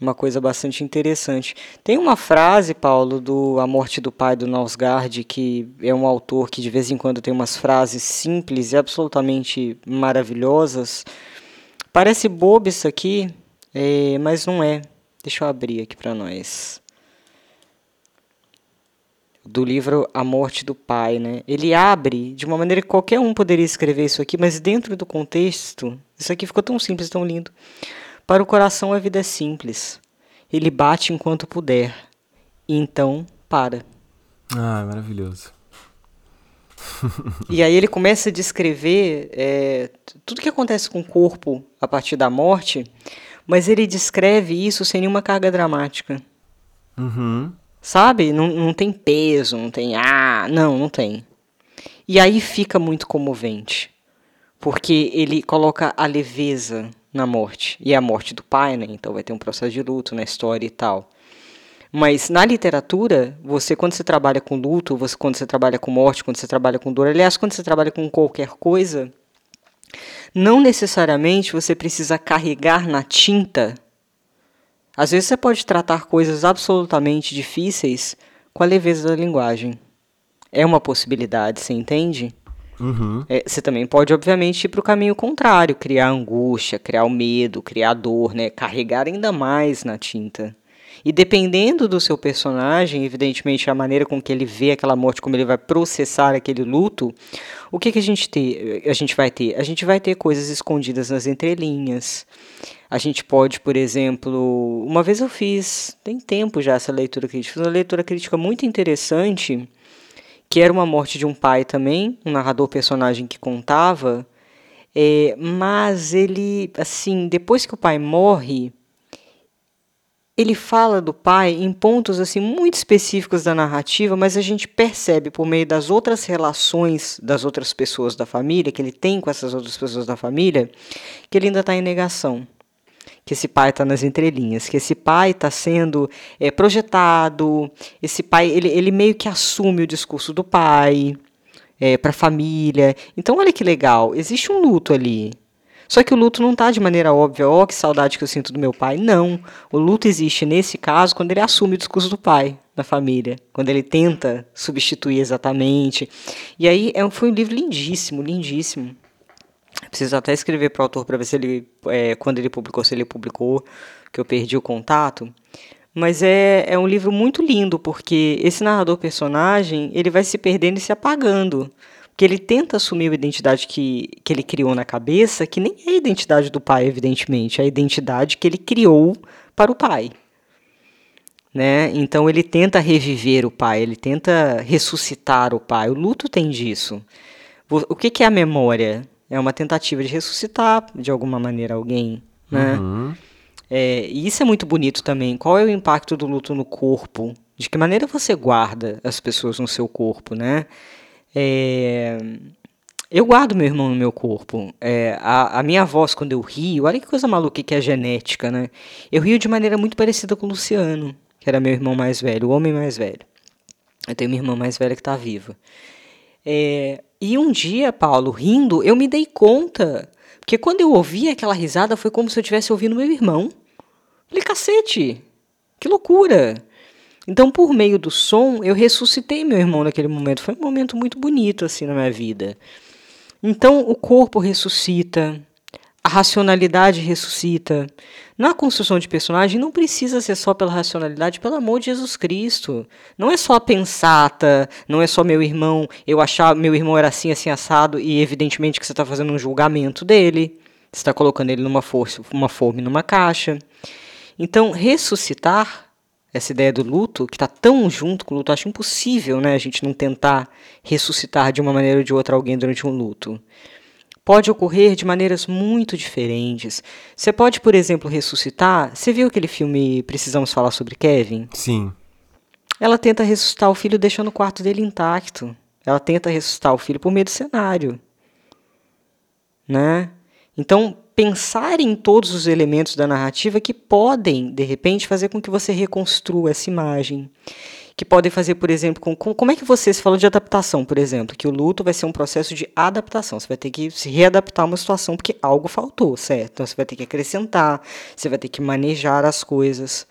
uma coisa bastante interessante. Tem uma frase, Paulo, do A Morte do Pai do Nausgard, que é um autor que de vez em quando tem umas frases simples e absolutamente maravilhosas. Parece bobo isso aqui, é, mas não é. Deixa eu abrir aqui para nós. Do livro A Morte do Pai, né? Ele abre de uma maneira que qualquer um poderia escrever isso aqui, mas dentro do contexto, isso aqui ficou tão simples, tão lindo. Para o coração a vida é simples. Ele bate enquanto puder. E então para. Ah, maravilhoso. e aí ele começa a descrever é, tudo que acontece com o corpo a partir da morte, mas ele descreve isso sem nenhuma carga dramática. Uhum. Sabe? Não, não tem peso, não tem. Ah, não, não tem. E aí fica muito comovente. Porque ele coloca a leveza na morte. E a morte do pai, né? Então vai ter um processo de luto na história e tal. Mas na literatura, você quando você trabalha com luto, você quando você trabalha com morte, quando você trabalha com dor, aliás, quando você trabalha com qualquer coisa, não necessariamente você precisa carregar na tinta. Às vezes você pode tratar coisas absolutamente difíceis com a leveza da linguagem. É uma possibilidade, você entende? Uhum. É, você também pode, obviamente, ir para o caminho contrário, criar angústia, criar o medo, criar dor, né? carregar ainda mais na tinta. E dependendo do seu personagem, evidentemente a maneira com que ele vê aquela morte, como ele vai processar aquele luto, o que, que a, gente ter, a gente vai ter? A gente vai ter coisas escondidas nas entrelinhas. A gente pode, por exemplo, uma vez eu fiz, tem tempo já essa leitura crítica, fiz uma leitura crítica muito interessante que era uma morte de um pai também, um narrador personagem que contava, é, mas ele, assim, depois que o pai morre, ele fala do pai em pontos assim muito específicos da narrativa, mas a gente percebe por meio das outras relações das outras pessoas da família que ele tem com essas outras pessoas da família, que ele ainda está em negação que esse pai está nas entrelinhas, que esse pai está sendo é, projetado, esse pai ele, ele meio que assume o discurso do pai é, para a família. Então olha que legal, existe um luto ali. Só que o luto não está de maneira óbvia, ó, oh, que saudade que eu sinto do meu pai. Não. O luto existe nesse caso quando ele assume o discurso do pai na família, quando ele tenta substituir exatamente. E aí é, foi um livro lindíssimo, lindíssimo. Preciso até escrever para o autor para ver se ele, é, quando ele publicou, se ele publicou, que eu perdi o contato. Mas é, é um livro muito lindo, porque esse narrador-personagem ele vai se perdendo e se apagando que ele tenta assumir a identidade que, que ele criou na cabeça, que nem é a identidade do pai, evidentemente, é a identidade que ele criou para o pai. Né? Então ele tenta reviver o pai, ele tenta ressuscitar o pai. O luto tem disso. O que, que é a memória? É uma tentativa de ressuscitar, de alguma maneira, alguém. Né? Uhum. É, e isso é muito bonito também. Qual é o impacto do luto no corpo? De que maneira você guarda as pessoas no seu corpo, né? É, eu guardo meu irmão no meu corpo. É, a, a, minha voz, quando eu rio, olha que coisa maluca que é a genética, né? Eu rio de maneira muito parecida com o Luciano, que era meu irmão mais velho, o homem mais velho. Eu tenho uma irmã mais velha que está viva. É, e um dia, Paulo, rindo, eu me dei conta. Porque quando eu ouvi aquela risada, foi como se eu estivesse ouvindo meu irmão. Falei, cacete, que loucura. Então, por meio do som, eu ressuscitei meu irmão naquele momento. Foi um momento muito bonito assim na minha vida. Então, o corpo ressuscita, a racionalidade ressuscita. Na construção de personagem não precisa ser só pela racionalidade, pelo amor de Jesus Cristo. Não é só a pensata, não é só meu irmão, eu achar meu irmão era assim, assim, assado, e evidentemente que você está fazendo um julgamento dele. Você está colocando ele numa força, uma forma numa caixa. Então, ressuscitar essa ideia do luto, que está tão junto com o luto, acho impossível né, a gente não tentar ressuscitar de uma maneira ou de outra alguém durante um luto. Pode ocorrer de maneiras muito diferentes. Você pode, por exemplo, ressuscitar. Você viu aquele filme Precisamos Falar sobre Kevin? Sim. Ela tenta ressuscitar o filho deixando o quarto dele intacto. Ela tenta ressuscitar o filho por meio do cenário. Né? Então, pensar em todos os elementos da narrativa que podem, de repente, fazer com que você reconstrua essa imagem. Que podem fazer, por exemplo, com, com como é que você se falou de adaptação, por exemplo, que o luto vai ser um processo de adaptação. Você vai ter que se readaptar a uma situação porque algo faltou, certo? Então você vai ter que acrescentar, você vai ter que manejar as coisas.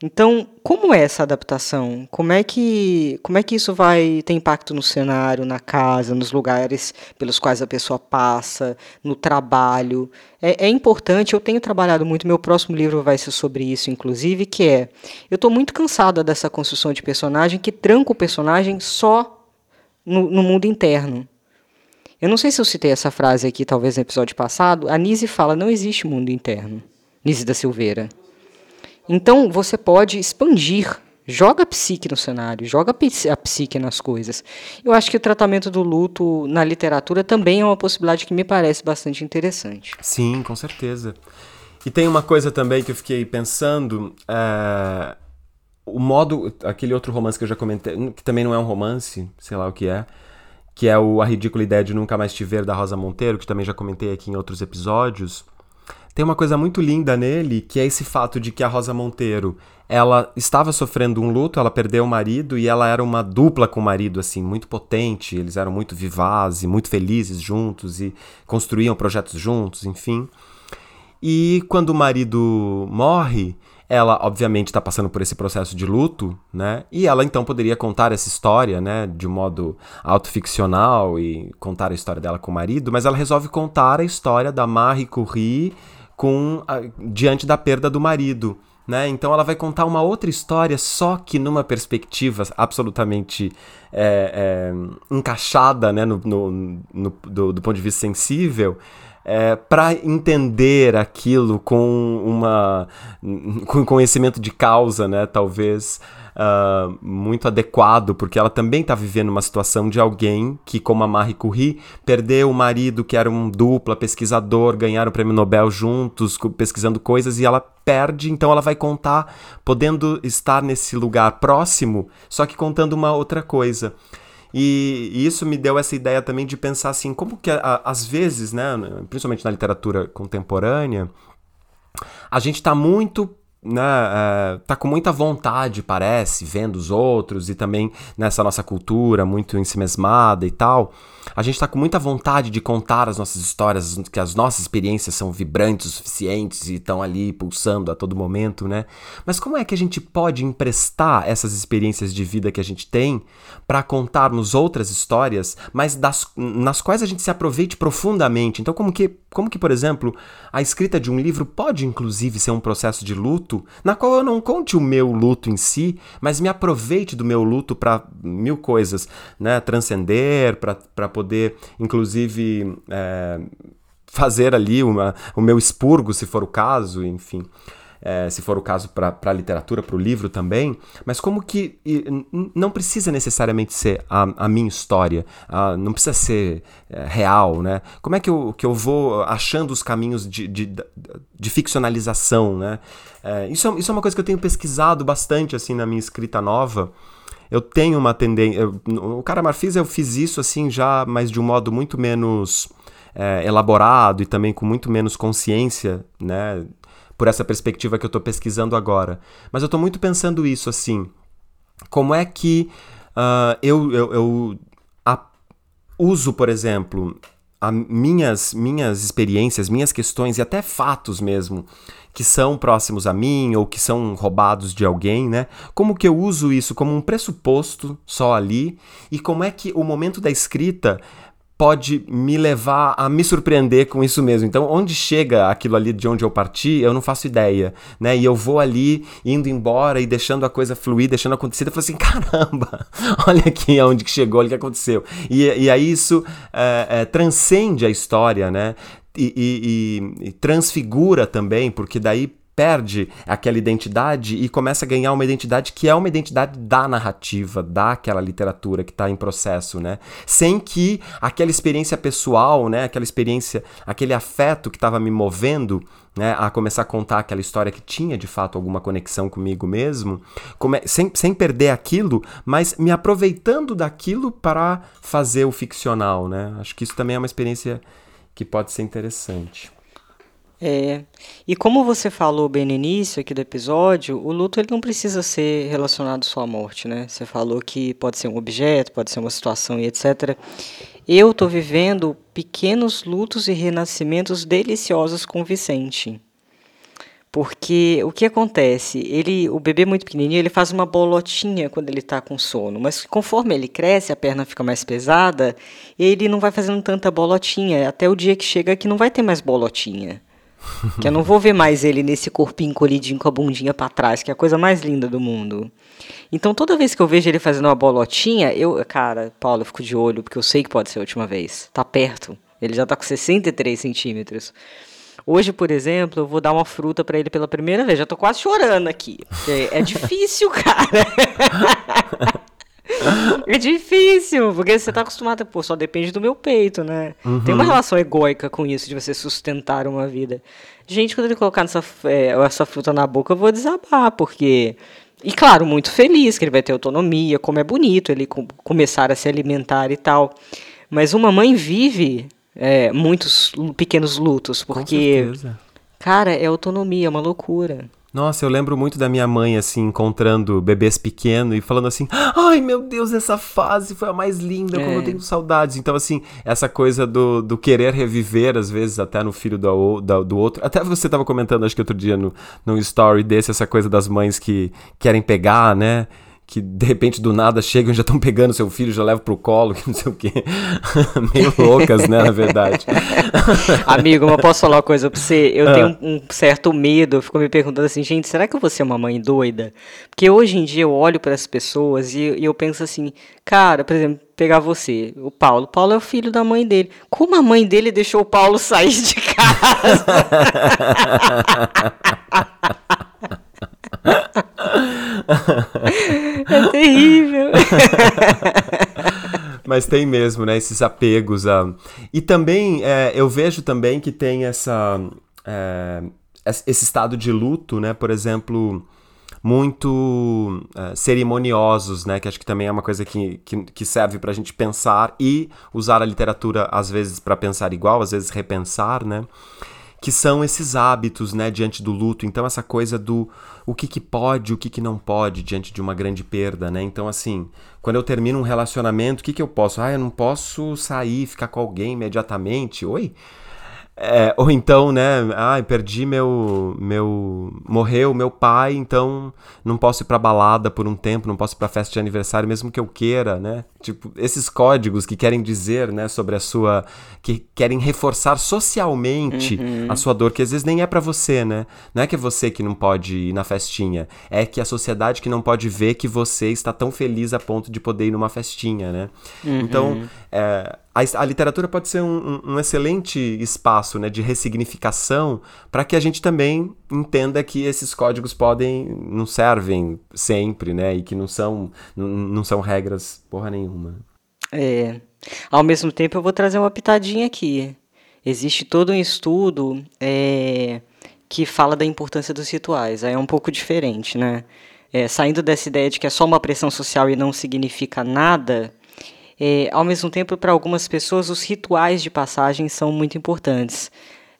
Então, como é essa adaptação? Como é que como é que isso vai ter impacto no cenário, na casa, nos lugares pelos quais a pessoa passa, no trabalho? É, é importante. Eu tenho trabalhado muito. Meu próximo livro vai ser sobre isso, inclusive, que é eu estou muito cansada dessa construção de personagem que tranca o personagem só no, no mundo interno. Eu não sei se eu citei essa frase aqui, talvez no episódio passado. A Nise fala: não existe mundo interno. Nise da Silveira. Então você pode expandir, joga a psique no cenário, joga a psique nas coisas. Eu acho que o tratamento do luto na literatura também é uma possibilidade que me parece bastante interessante. Sim, com certeza. E tem uma coisa também que eu fiquei pensando. É... O modo. Aquele outro romance que eu já comentei, que também não é um romance, sei lá o que é, que é o A Ridícula Ideia de Nunca Mais Te Ver, da Rosa Monteiro, que também já comentei aqui em outros episódios. Tem uma coisa muito linda nele, que é esse fato de que a Rosa Monteiro, ela estava sofrendo um luto, ela perdeu o marido e ela era uma dupla com o marido, assim, muito potente, eles eram muito vivazes, muito felizes juntos e construíam projetos juntos, enfim. E quando o marido morre, ela obviamente está passando por esse processo de luto, né? E ela então poderia contar essa história, né, de um modo autoficcional e contar a história dela com o marido, mas ela resolve contar a história da Marie Curie com a, diante da perda do marido. Né? Então ela vai contar uma outra história, só que numa perspectiva absolutamente é, é, encaixada né? no, no, no do, do, ponto de vista sensível, é, para entender aquilo com uma com conhecimento de causa, né? talvez uh, muito adequado, porque ela também está vivendo uma situação de alguém que, como a Marie Curie, perdeu o marido que era um dupla pesquisador, ganharam o prêmio Nobel juntos, pesquisando coisas, e ela perde, então ela vai contar, podendo estar nesse lugar próximo, só que contando uma outra coisa. E, e, isso me deu essa ideia também de pensar assim, como que a, às vezes, né, principalmente na literatura contemporânea, a gente está muito né, é, tá com muita vontade, parece, vendo os outros e também nessa nossa cultura muito ensimesmada e tal a gente está com muita vontade de contar as nossas histórias, que as nossas experiências são vibrantes o suficientes e estão ali pulsando a todo momento, né? Mas como é que a gente pode emprestar essas experiências de vida que a gente tem para contarmos outras histórias, mas das, nas quais a gente se aproveite profundamente? Então, como que, como que, por exemplo, a escrita de um livro pode inclusive ser um processo de luto, na qual eu não conte o meu luto em si, mas me aproveite do meu luto para mil coisas, né? Transcender, para poder, inclusive, é, fazer ali uma, o meu expurgo, se for o caso, enfim. É, se for o caso para a literatura, para o livro também, mas como que não precisa necessariamente ser a, a minha história, a, não precisa ser é, real, né? Como é que eu, que eu vou achando os caminhos de, de, de ficcionalização, né? É, isso, é, isso é uma coisa que eu tenho pesquisado bastante assim na minha escrita nova, eu tenho uma tendência. O Cara Marfis eu fiz isso assim já, mas de um modo muito menos é, elaborado e também com muito menos consciência, né? Por essa perspectiva que eu estou pesquisando agora. Mas eu estou muito pensando isso assim. Como é que uh, eu, eu, eu a, uso, por exemplo, a minhas, minhas experiências, minhas questões e até fatos mesmo que são próximos a mim ou que são roubados de alguém, né? Como que eu uso isso como um pressuposto só ali e como é que o momento da escrita pode me levar a me surpreender com isso mesmo. Então, onde chega aquilo ali de onde eu parti, eu não faço ideia, né? E eu vou ali indo embora e deixando a coisa fluir, deixando acontecer. Eu falo assim, caramba, olha aqui aonde que chegou, olha o que aconteceu. E, e aí isso é, é, transcende a história, né? e, e, e transfigura também, porque daí perde aquela identidade e começa a ganhar uma identidade que é uma identidade da narrativa, daquela literatura que está em processo, né? Sem que aquela experiência pessoal, né? Aquela experiência, aquele afeto que estava me movendo, né? A começar a contar aquela história que tinha de fato alguma conexão comigo mesmo, come... sem, sem perder aquilo, mas me aproveitando daquilo para fazer o ficcional, né? Acho que isso também é uma experiência que pode ser interessante. É, e como você falou bem no início aqui do episódio, o luto ele não precisa ser relacionado só à morte, né? Você falou que pode ser um objeto, pode ser uma situação e etc. Eu estou vivendo pequenos lutos e renascimentos deliciosos com Vicente. Porque o que acontece? Ele, o bebê muito pequenininho, ele faz uma bolotinha quando ele está com sono, mas conforme ele cresce, a perna fica mais pesada, ele não vai fazendo tanta bolotinha, até o dia que chega que não vai ter mais bolotinha. que eu não vou ver mais ele nesse corpinho encolhidinho com a bundinha para trás, que é a coisa mais linda do mundo. Então toda vez que eu vejo ele fazendo uma bolotinha, eu, cara, Paulo, eu fico de olho, porque eu sei que pode ser a última vez. Tá perto. Ele já tá com 63 centímetros. Hoje, por exemplo, eu vou dar uma fruta para ele pela primeira vez. Já tô quase chorando aqui. É, difícil, cara. É difícil, porque você tá acostumado, pô, só depende do meu peito, né? Uhum. Tem uma relação egóica com isso, de você sustentar uma vida. Gente, quando ele colocar essa, é, essa fruta na boca, eu vou desabar, porque. E claro, muito feliz que ele vai ter autonomia, como é bonito ele com, começar a se alimentar e tal. Mas uma mãe vive é, muitos pequenos lutos, porque. Cara, é autonomia, é uma loucura. Nossa, eu lembro muito da minha mãe, assim, encontrando bebês pequenos e falando assim: ai meu Deus, essa fase foi a mais linda, é. como eu tenho saudades. Então, assim, essa coisa do, do querer reviver, às vezes, até no filho do, do, do outro. Até você estava comentando, acho que outro dia, no, no story desse, essa coisa das mães que querem pegar, né? Que de repente do nada chegam e já estão pegando seu filho, já levam pro colo, que não sei o quê. Meio loucas, né, na verdade. Amigo, mas posso falar uma coisa pra você? Eu ah. tenho um certo medo, eu fico me perguntando assim, gente, será que eu vou ser uma mãe doida? Porque hoje em dia eu olho para as pessoas e, e eu penso assim, cara, por exemplo, pegar você, o Paulo. O Paulo é o filho da mãe dele. Como a mãe dele deixou o Paulo sair de casa? É terrível. Mas tem mesmo, né? Esses apegos. A... E também, é, eu vejo também que tem essa, é, esse estado de luto, né? Por exemplo, muito é, cerimoniosos, né? Que acho que também é uma coisa que, que, que serve para a gente pensar e usar a literatura, às vezes, para pensar igual, às vezes repensar, né? que são esses hábitos, né, diante do luto. Então essa coisa do o que, que pode, o que, que não pode diante de uma grande perda, né? Então assim, quando eu termino um relacionamento, o que, que eu posso? Ah, eu não posso sair, ficar com alguém imediatamente. Oi? É, ou então, né, ah, perdi meu, meu, morreu meu pai, então não posso ir pra balada por um tempo, não posso ir pra festa de aniversário, mesmo que eu queira, né, tipo, esses códigos que querem dizer, né, sobre a sua, que querem reforçar socialmente uhum. a sua dor, que às vezes nem é para você, né, não é que é você que não pode ir na festinha, é que a sociedade que não pode ver que você está tão feliz a ponto de poder ir numa festinha, né, uhum. então, é, a, a literatura pode ser um, um, excelente espaço né, de ressignificação para que a gente também entenda que esses códigos podem não servem sempre, né? E que não são, não, não são regras porra nenhuma. É. Ao mesmo tempo, eu vou trazer uma pitadinha aqui. Existe todo um estudo é, que fala da importância dos rituais. Aí é um pouco diferente, né? É, saindo dessa ideia de que é só uma pressão social e não significa nada, é, ao mesmo tempo, para algumas pessoas, os rituais de passagem são muito importantes.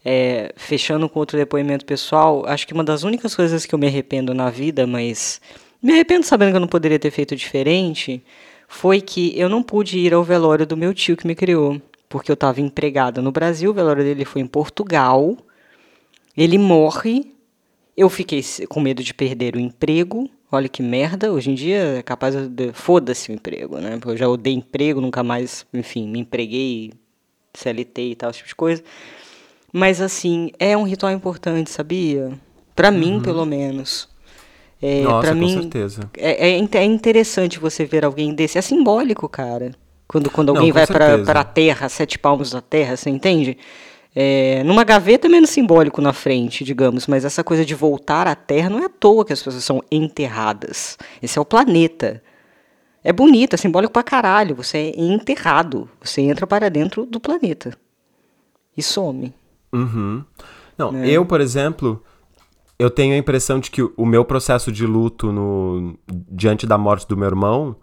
É, fechando com outro depoimento pessoal, acho que uma das únicas coisas que eu me arrependo na vida, mas me arrependo sabendo que eu não poderia ter feito diferente, foi que eu não pude ir ao velório do meu tio que me criou, porque eu estava empregada no Brasil, o velório dele foi em Portugal, ele morre, eu fiquei com medo de perder o emprego, Olha que merda, hoje em dia é capaz de. Foda-se o emprego, né? Porque eu já odeio emprego, nunca mais, enfim, me empreguei, CLT e tal, esse tipo de coisa. Mas assim, é um ritual importante, sabia? Para uhum. mim, pelo menos. É, Nossa, com certeza. É, é, é, interessante você ver alguém desse. É simbólico, cara. Quando, quando alguém Não, vai para a terra, sete palmos da terra, você entende? É, numa gaveta é menos simbólico na frente, digamos, mas essa coisa de voltar à Terra não é à toa que as pessoas são enterradas. Esse é o planeta. É bonito, é simbólico pra caralho. Você é enterrado. Você entra para dentro do planeta. E some. Uhum. Não, é. eu, por exemplo, eu tenho a impressão de que o meu processo de luto no, diante da morte do meu irmão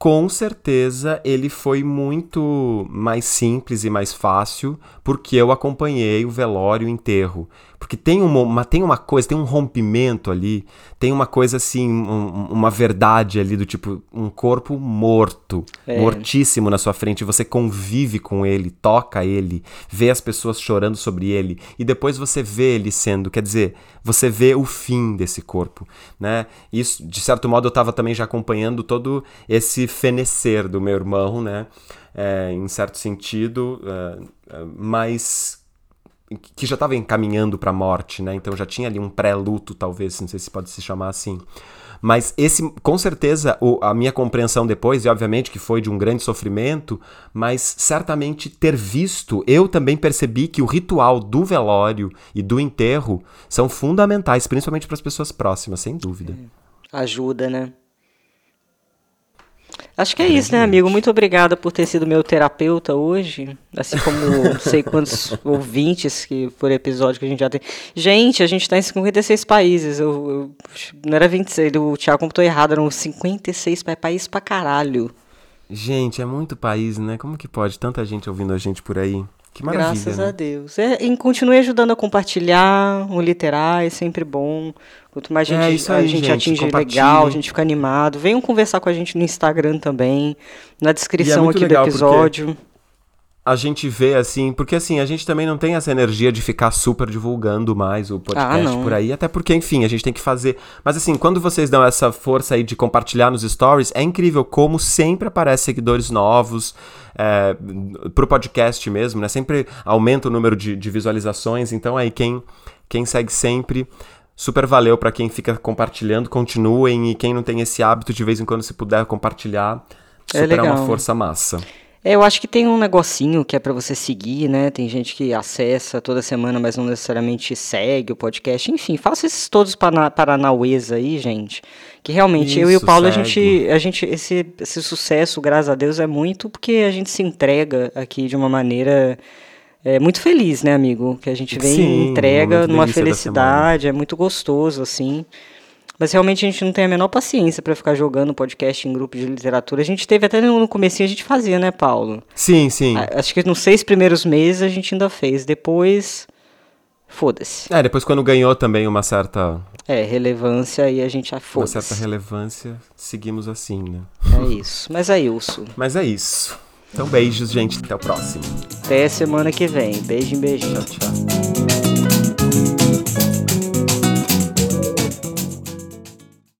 com certeza ele foi muito mais simples e mais fácil porque eu acompanhei o velório e o enterro. Porque tem uma, tem uma coisa, tem um rompimento ali, tem uma coisa assim, um, uma verdade ali do tipo, um corpo morto, é. mortíssimo na sua frente, você convive com ele, toca ele, vê as pessoas chorando sobre ele, e depois você vê ele sendo, quer dizer, você vê o fim desse corpo, né? Isso, de certo modo, eu estava também já acompanhando todo esse fenecer do meu irmão, né? É, em certo sentido, é mas que já estava encaminhando para a morte, né? Então já tinha ali um pré-luto, talvez, não sei se pode se chamar assim. Mas esse, com certeza, o, a minha compreensão depois, e obviamente que foi de um grande sofrimento, mas certamente ter visto, eu também percebi que o ritual do velório e do enterro são fundamentais, principalmente para as pessoas próximas, sem dúvida. Ajuda, né? Acho que é isso, né, amigo? Muito obrigada por ter sido meu terapeuta hoje. Assim como não sei quantos ouvintes que por episódio que a gente já tem. Gente, a gente tá em 56 países. Eu, eu não era 26, o Thiago computou errado, eram 56 países pra caralho. Gente, é muito país, né? Como que pode tanta gente ouvindo a gente por aí? Que maravilha. Graças né? a Deus. É, e continue ajudando a compartilhar, o literar, é sempre bom. Quanto mais gente, é isso aí, a gente, gente atinge legal, a gente fica animado. Venham conversar com a gente no Instagram também, na descrição é aqui do episódio. A gente vê assim, porque assim, a gente também não tem essa energia de ficar super divulgando mais o podcast ah, por aí, até porque, enfim, a gente tem que fazer. Mas assim, quando vocês dão essa força aí de compartilhar nos stories, é incrível como sempre aparece seguidores novos é, pro podcast mesmo, né? Sempre aumenta o número de, de visualizações. Então aí quem, quem segue sempre Super valeu para quem fica compartilhando, continuem e quem não tem esse hábito de vez em quando se puder compartilhar, é super é, é uma força massa. É, eu acho que tem um negocinho que é para você seguir, né? Tem gente que acessa toda semana, mas não necessariamente segue o podcast. Enfim, faça esses todos para paranauês aí, gente. Que realmente Isso, eu e o Paulo, a gente, a gente esse, esse sucesso, graças a Deus, é muito porque a gente se entrega aqui de uma maneira é muito feliz, né, amigo? Que a gente vem Sim, entrega numa felicidade, é muito gostoso, assim. Mas realmente a gente não tem a menor paciência para ficar jogando podcast em grupo de literatura. A gente teve até no começo a gente fazia, né, Paulo? Sim, sim. Acho que nos seis primeiros meses a gente ainda fez. Depois foda-se. É, depois quando ganhou também uma certa. É, relevância e a gente Uma foda-se. certa relevância, seguimos assim, né? É isso. Mas é isso. Mas é isso. Então, beijos, gente. Até o próximo. Até semana que vem. Beijo, beijinho. Tchau, tchau.